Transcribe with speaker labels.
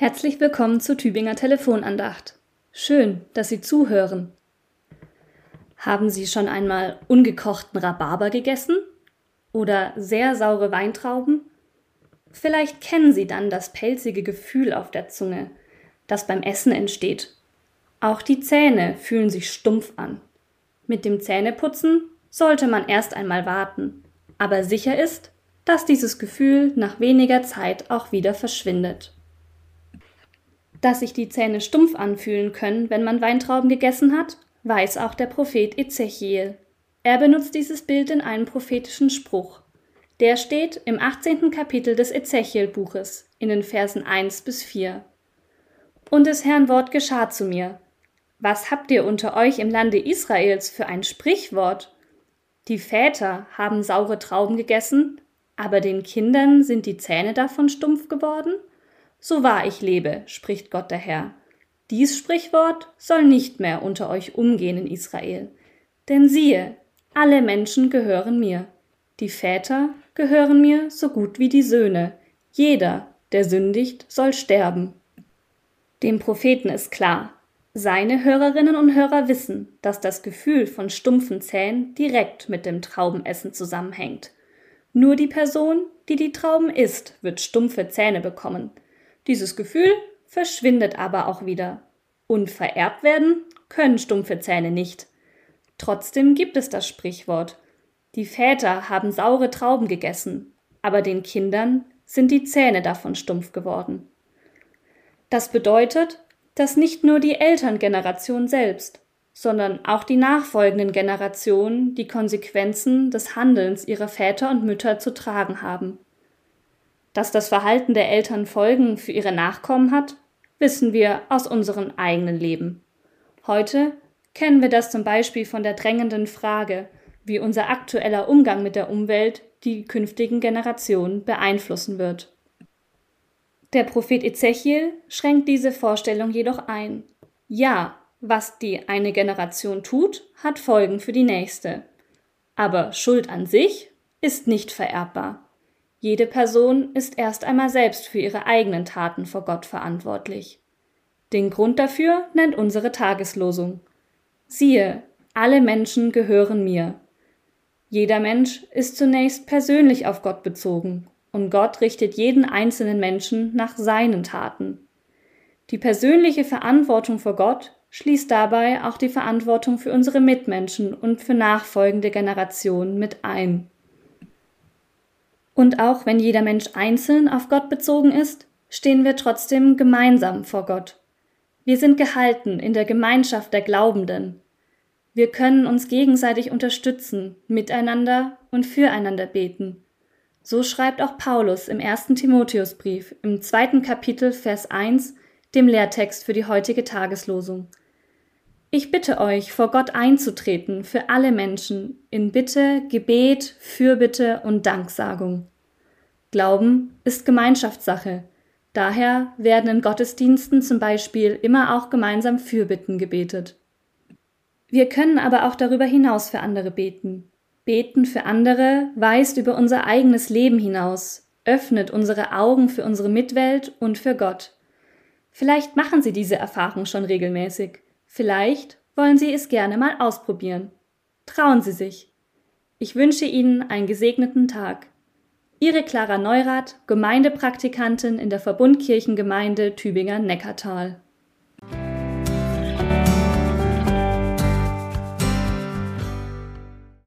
Speaker 1: Herzlich willkommen zur Tübinger Telefonandacht. Schön, dass Sie zuhören. Haben Sie schon einmal ungekochten Rhabarber gegessen? Oder sehr saure Weintrauben? Vielleicht kennen Sie dann das pelzige Gefühl auf der Zunge, das beim Essen entsteht. Auch die Zähne fühlen sich stumpf an. Mit dem Zähneputzen sollte man erst einmal warten, aber sicher ist, dass dieses Gefühl nach weniger Zeit auch wieder verschwindet dass sich die Zähne stumpf anfühlen können, wenn man Weintrauben gegessen hat, weiß auch der Prophet Ezechiel. Er benutzt dieses Bild in einem prophetischen Spruch. Der steht im 18. Kapitel des Ezechiel-Buches, in den Versen 1 bis 4. Und des Herrn Wort geschah zu mir. Was habt ihr unter euch im Lande Israels für ein Sprichwort? Die Väter haben saure Trauben gegessen, aber den Kindern sind die Zähne davon stumpf geworden? So wahr ich lebe, spricht Gott der Herr. Dies Sprichwort soll nicht mehr unter euch umgehen in Israel. Denn siehe, alle Menschen gehören mir. Die Väter gehören mir so gut wie die Söhne. Jeder, der sündigt, soll sterben. Dem Propheten ist klar, seine Hörerinnen und Hörer wissen, dass das Gefühl von stumpfen Zähnen direkt mit dem Traubenessen zusammenhängt. Nur die Person, die die Trauben isst, wird stumpfe Zähne bekommen. Dieses Gefühl verschwindet aber auch wieder. Und vererbt werden können stumpfe Zähne nicht. Trotzdem gibt es das Sprichwort. Die Väter haben saure Trauben gegessen, aber den Kindern sind die Zähne davon stumpf geworden. Das bedeutet, dass nicht nur die Elterngeneration selbst, sondern auch die nachfolgenden Generationen die Konsequenzen des Handelns ihrer Väter und Mütter zu tragen haben. Dass das Verhalten der Eltern Folgen für ihre Nachkommen hat, wissen wir aus unserem eigenen Leben. Heute kennen wir das zum Beispiel von der drängenden Frage, wie unser aktueller Umgang mit der Umwelt die künftigen Generationen beeinflussen wird. Der Prophet Ezechiel schränkt diese Vorstellung jedoch ein. Ja, was die eine Generation tut, hat Folgen für die nächste. Aber Schuld an sich ist nicht vererbbar. Jede Person ist erst einmal selbst für ihre eigenen Taten vor Gott verantwortlich. Den Grund dafür nennt unsere Tageslosung. Siehe, alle Menschen gehören mir. Jeder Mensch ist zunächst persönlich auf Gott bezogen, und Gott richtet jeden einzelnen Menschen nach seinen Taten. Die persönliche Verantwortung vor Gott schließt dabei auch die Verantwortung für unsere Mitmenschen und für nachfolgende Generationen mit ein. Und auch wenn jeder Mensch einzeln auf Gott bezogen ist, stehen wir trotzdem gemeinsam vor Gott. Wir sind gehalten in der Gemeinschaft der Glaubenden. Wir können uns gegenseitig unterstützen, miteinander und füreinander beten. So schreibt auch Paulus im ersten Timotheusbrief im zweiten Kapitel Vers 1, dem Lehrtext für die heutige Tageslosung. Ich bitte euch, vor Gott einzutreten für alle Menschen in Bitte, Gebet, Fürbitte und Danksagung. Glauben ist Gemeinschaftssache. Daher werden in Gottesdiensten zum Beispiel immer auch gemeinsam Fürbitten gebetet. Wir können aber auch darüber hinaus für andere beten. Beten für andere weist über unser eigenes Leben hinaus, öffnet unsere Augen für unsere Mitwelt und für Gott. Vielleicht machen Sie diese Erfahrung schon regelmäßig. Vielleicht wollen Sie es gerne mal ausprobieren. Trauen Sie sich. Ich wünsche Ihnen einen gesegneten Tag. Ihre Clara Neurath, Gemeindepraktikantin in der Verbundkirchengemeinde Tübinger Neckartal.